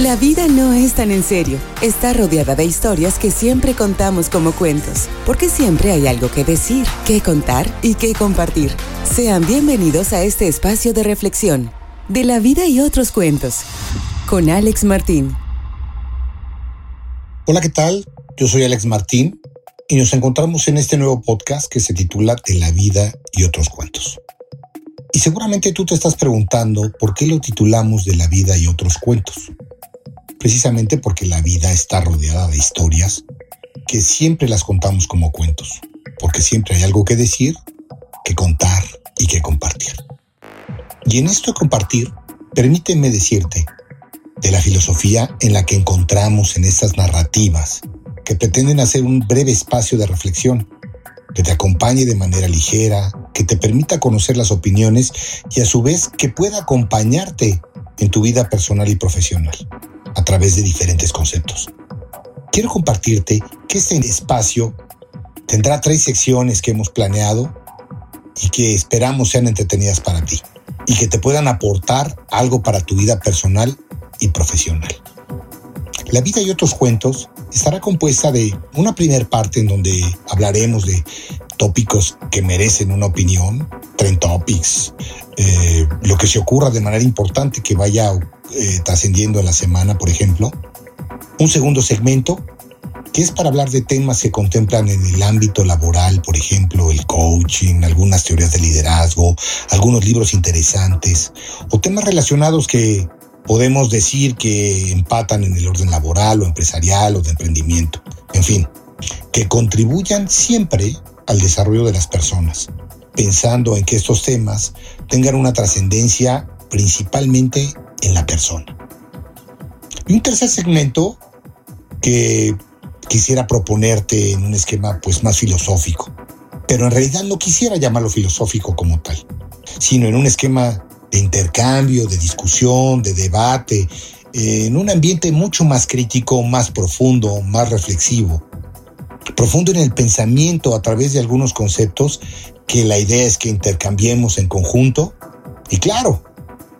La vida no es tan en serio. Está rodeada de historias que siempre contamos como cuentos, porque siempre hay algo que decir, que contar y que compartir. Sean bienvenidos a este espacio de reflexión, de la vida y otros cuentos, con Alex Martín. Hola, ¿qué tal? Yo soy Alex Martín y nos encontramos en este nuevo podcast que se titula De la vida y otros cuentos. Y seguramente tú te estás preguntando por qué lo titulamos De la vida y otros cuentos precisamente porque la vida está rodeada de historias que siempre las contamos como cuentos, porque siempre hay algo que decir, que contar y que compartir. Y en esto de compartir, permíteme decirte de la filosofía en la que encontramos en estas narrativas que pretenden hacer un breve espacio de reflexión, que te acompañe de manera ligera, que te permita conocer las opiniones y a su vez que pueda acompañarte en tu vida personal y profesional a través de diferentes conceptos. Quiero compartirte que este espacio tendrá tres secciones que hemos planeado y que esperamos sean entretenidas para ti y que te puedan aportar algo para tu vida personal y profesional. La vida y otros cuentos estará compuesta de una primera parte en donde hablaremos de tópicos que merecen una opinión, trend topics, eh, lo que se ocurra de manera importante que vaya eh, trascendiendo en la semana, por ejemplo. Un segundo segmento que es para hablar de temas que contemplan en el ámbito laboral, por ejemplo, el coaching, algunas teorías de liderazgo, algunos libros interesantes o temas relacionados que podemos decir que empatan en el orden laboral o empresarial o de emprendimiento. En fin, que contribuyan siempre al desarrollo de las personas, pensando en que estos temas tengan una trascendencia principalmente en la persona. Y un tercer segmento que quisiera proponerte en un esquema pues más filosófico, pero en realidad no quisiera llamarlo filosófico como tal, sino en un esquema de intercambio, de discusión, de debate, en un ambiente mucho más crítico, más profundo, más reflexivo, profundo en el pensamiento a través de algunos conceptos que la idea es que intercambiemos en conjunto y claro,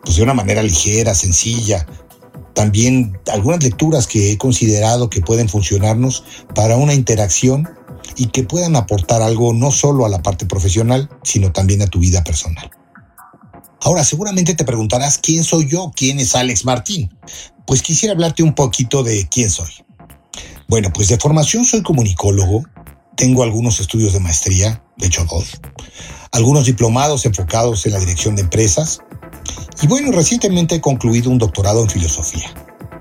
pues de una manera ligera, sencilla. También algunas lecturas que he considerado que pueden funcionarnos para una interacción y que puedan aportar algo no solo a la parte profesional, sino también a tu vida personal. Ahora, seguramente te preguntarás quién soy yo, quién es Alex Martín. Pues quisiera hablarte un poquito de quién soy. Bueno, pues de formación soy comunicólogo, tengo algunos estudios de maestría, de hecho dos, algunos diplomados enfocados en la dirección de empresas y bueno, recientemente he concluido un doctorado en filosofía.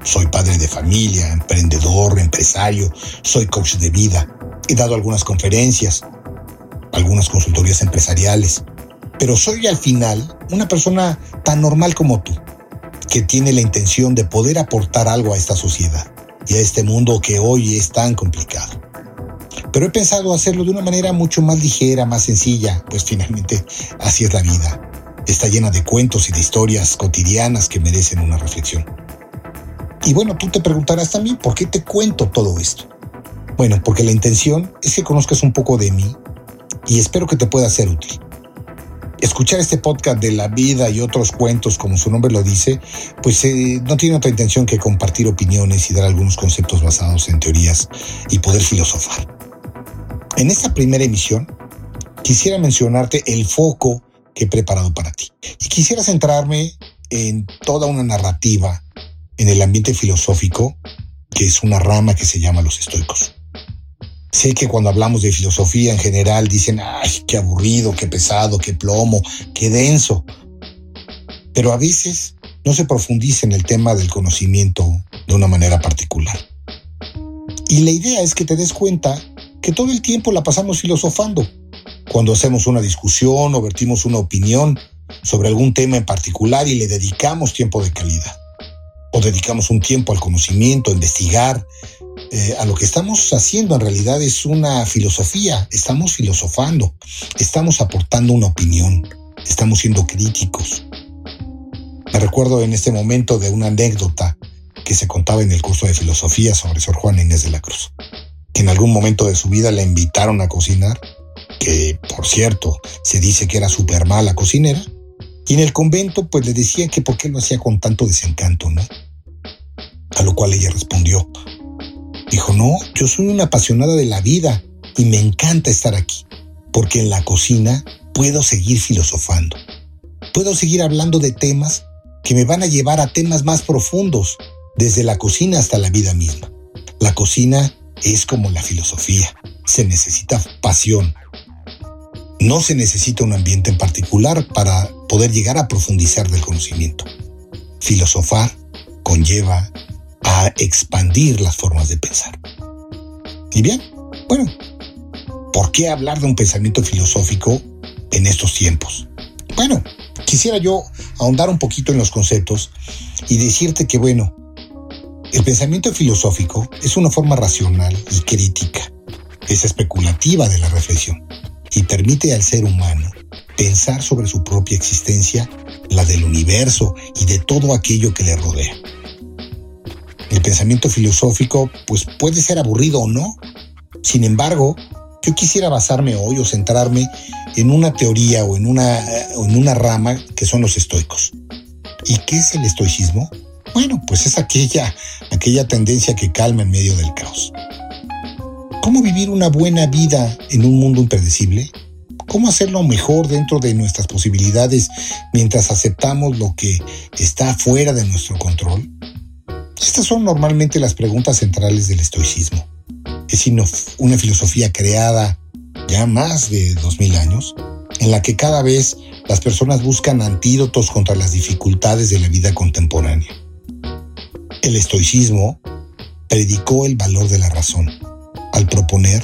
Soy padre de familia, emprendedor, empresario, soy coach de vida, he dado algunas conferencias, algunas consultorías empresariales, pero soy al final una persona tan normal como tú, que tiene la intención de poder aportar algo a esta sociedad y a este mundo que hoy es tan complicado. Pero he pensado hacerlo de una manera mucho más ligera, más sencilla, pues finalmente así es la vida. Está llena de cuentos y de historias cotidianas que merecen una reflexión. Y bueno, tú te preguntarás también, ¿por qué te cuento todo esto? Bueno, porque la intención es que conozcas un poco de mí y espero que te pueda ser útil. Escuchar este podcast de la vida y otros cuentos, como su nombre lo dice, pues eh, no tiene otra intención que compartir opiniones y dar algunos conceptos basados en teorías y poder filosofar. En esta primera emisión, quisiera mencionarte el foco que he preparado para ti. Y quisiera centrarme en toda una narrativa en el ambiente filosófico, que es una rama que se llama los estoicos. Sé que cuando hablamos de filosofía en general dicen, ay, qué aburrido, qué pesado, qué plomo, qué denso. Pero a veces no se profundiza en el tema del conocimiento de una manera particular. Y la idea es que te des cuenta que todo el tiempo la pasamos filosofando. Cuando hacemos una discusión o vertimos una opinión sobre algún tema en particular y le dedicamos tiempo de calidad. O dedicamos un tiempo al conocimiento, a investigar, eh, a lo que estamos haciendo en realidad es una filosofía, estamos filosofando, estamos aportando una opinión, estamos siendo críticos. Me recuerdo en este momento de una anécdota que se contaba en el curso de filosofía sobre Sor Juana Inés de la Cruz, que en algún momento de su vida la invitaron a cocinar, que por cierto se dice que era súper mala cocinera, y en el convento pues le decían que por qué lo hacía con tanto desencanto, ¿no? A lo cual ella respondió, dijo, no, yo soy una apasionada de la vida y me encanta estar aquí, porque en la cocina puedo seguir filosofando. Puedo seguir hablando de temas que me van a llevar a temas más profundos, desde la cocina hasta la vida misma. La cocina es como la filosofía, se necesita pasión. No se necesita un ambiente en particular para poder llegar a profundizar del conocimiento. Filosofar conlleva a expandir las formas de pensar. Y bien, bueno, ¿por qué hablar de un pensamiento filosófico en estos tiempos? Bueno, quisiera yo ahondar un poquito en los conceptos y decirte que, bueno, el pensamiento filosófico es una forma racional y crítica, es especulativa de la reflexión y permite al ser humano pensar sobre su propia existencia, la del universo y de todo aquello que le rodea. El pensamiento filosófico pues puede ser aburrido o no. Sin embargo, yo quisiera basarme hoy o centrarme en una teoría o en una, en una rama que son los estoicos. ¿Y qué es el estoicismo? Bueno, pues es aquella, aquella tendencia que calma en medio del caos. ¿Cómo vivir una buena vida en un mundo impredecible? ¿Cómo hacerlo mejor dentro de nuestras posibilidades mientras aceptamos lo que está fuera de nuestro control? Estas son normalmente las preguntas centrales del estoicismo. Es una filosofía creada ya más de dos mil años, en la que cada vez las personas buscan antídotos contra las dificultades de la vida contemporánea. El estoicismo predicó el valor de la razón al proponer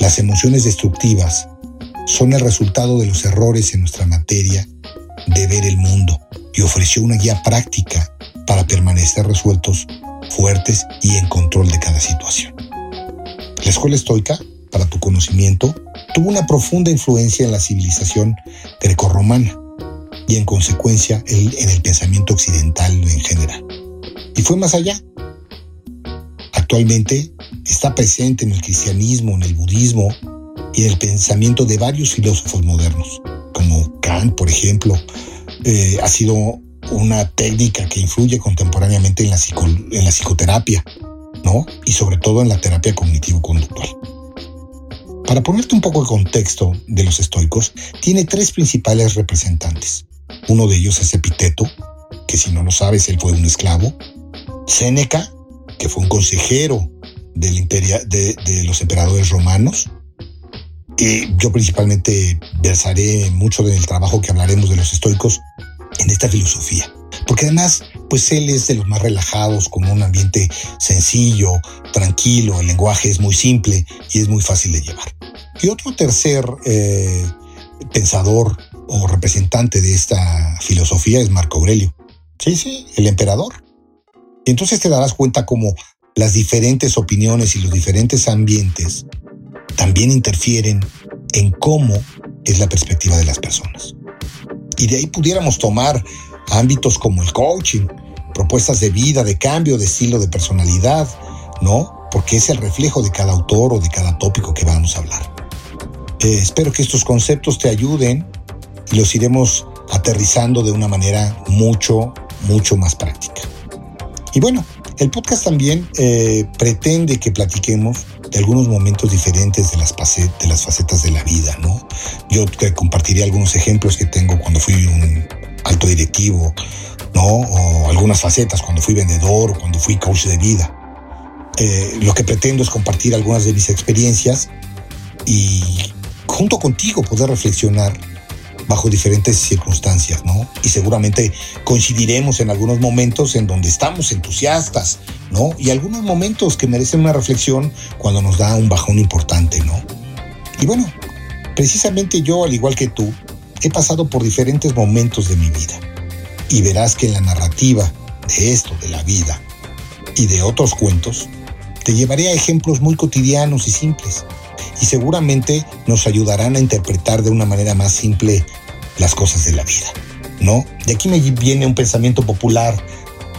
las emociones destructivas son el resultado de los errores en nuestra materia de ver el mundo y ofreció una guía práctica para permanecer resueltos, fuertes y en control de cada situación. La escuela estoica, para tu conocimiento, tuvo una profunda influencia en la civilización grecorromana y en consecuencia en el pensamiento occidental en general. Y fue más allá. Actualmente está presente en el cristianismo, en el budismo y en el pensamiento de varios filósofos modernos, como Kant, por ejemplo, eh, ha sido una técnica que influye contemporáneamente en la, en la psicoterapia, ¿no? Y sobre todo en la terapia cognitivo-conductual. Para ponerte un poco el contexto de los estoicos, tiene tres principales representantes. Uno de ellos es Epiteto, que si no lo sabes, él fue un esclavo. Séneca, que fue un consejero del de, de los emperadores romanos. Y yo principalmente versaré mucho del trabajo que hablaremos de los estoicos en esta filosofía. Porque además, pues él es de los más relajados, con un ambiente sencillo, tranquilo, el lenguaje es muy simple y es muy fácil de llevar. Y otro tercer eh, pensador o representante de esta filosofía es Marco Aurelio. Sí, sí, el emperador. Y entonces te darás cuenta cómo las diferentes opiniones y los diferentes ambientes también interfieren en cómo es la perspectiva de las personas. Y de ahí pudiéramos tomar ámbitos como el coaching, propuestas de vida, de cambio, de estilo, de personalidad, ¿no? Porque es el reflejo de cada autor o de cada tópico que vamos a hablar. Eh, espero que estos conceptos te ayuden y los iremos aterrizando de una manera mucho, mucho más práctica. Y bueno, el podcast también eh, pretende que platiquemos de algunos momentos diferentes de las, facetas de la vida, ¿no? Yo te compartiré algunos ejemplos que tengo cuando fui un alto directivo, ¿no? O algunas facetas cuando fui vendedor o cuando fui coach de vida. Eh, lo que pretendo es compartir algunas de mis experiencias y junto contigo poder reflexionar bajo diferentes circunstancias, ¿no? Y seguramente coincidiremos en algunos momentos en donde estamos entusiastas, ¿no? Y algunos momentos que merecen una reflexión cuando nos da un bajón importante, ¿no? Y bueno, precisamente yo, al igual que tú, he pasado por diferentes momentos de mi vida. Y verás que en la narrativa de esto, de la vida y de otros cuentos, te llevaré a ejemplos muy cotidianos y simples y seguramente nos ayudarán a interpretar de una manera más simple las cosas de la vida, ¿no? De aquí me viene un pensamiento popular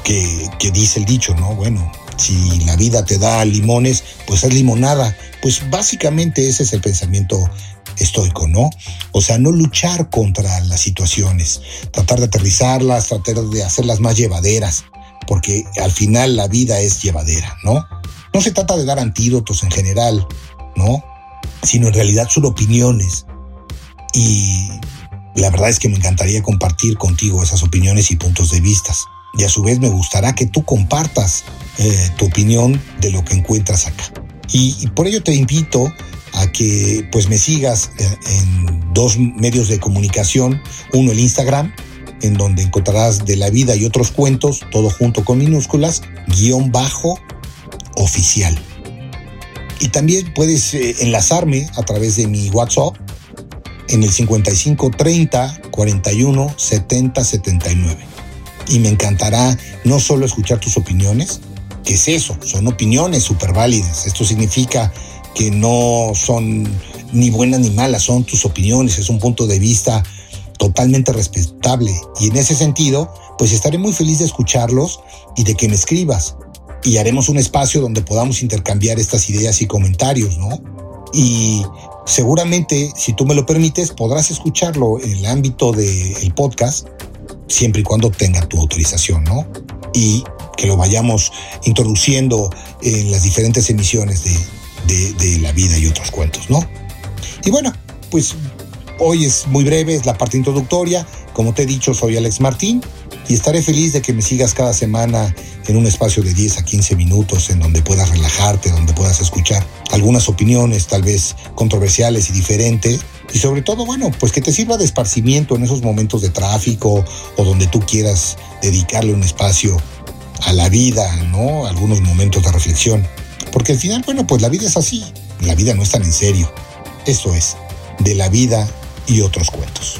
que, que dice el dicho, ¿no? Bueno, si la vida te da limones, pues es limonada. Pues básicamente ese es el pensamiento estoico, ¿no? O sea, no luchar contra las situaciones, tratar de aterrizarlas, tratar de hacerlas más llevaderas, porque al final la vida es llevadera, ¿no? No se trata de dar antídotos en general, ¿no? Sino en realidad son opiniones. Y la verdad es que me encantaría compartir contigo esas opiniones y puntos de vista. Y a su vez me gustará que tú compartas eh, tu opinión de lo que encuentras acá. Y, por ello te invito a que pues me sigas eh, en dos medios de comunicación, uno el Instagram, en donde encontrarás de la vida y otros cuentos, todo junto con minúsculas, guion bajo oficial. Y también puedes eh, enlazarme a través de mi WhatsApp en el 55 30 41 70 79. Y me encantará no solo escuchar tus opiniones, que es eso, son opiniones súper válidas. Esto significa que no son ni buenas ni malas, son tus opiniones, es un punto de vista totalmente respetable. Y en ese sentido, pues estaré muy feliz de escucharlos y de que me escribas. Y haremos un espacio donde podamos intercambiar estas ideas y comentarios, ¿no? Y seguramente, si tú me lo permites, podrás escucharlo en el ámbito del podcast, siempre y cuando tenga tu autorización, ¿no? Y que lo vayamos introduciendo en las diferentes emisiones de, de, la vida y otros cuentos, ¿no? Y bueno, pues hoy es muy breve, es la parte introductoria. Como te he dicho, soy Alex Martín y estaré feliz de que me sigas cada semana en un espacio de 10 a 15 minutos en donde puedas relajarte, donde puedas escuchar algunas opiniones tal vez controversiales y diferentes. Y sobre todo, bueno, pues que te sirva de esparcimiento en esos momentos de tráfico o donde tú quieras dedicarle un espacio a la vida, ¿no? Algunos momentos de reflexión. Porque al final, bueno, pues la vida es así. La vida no es tan en serio. Eso es, de la vida y otros cuentos.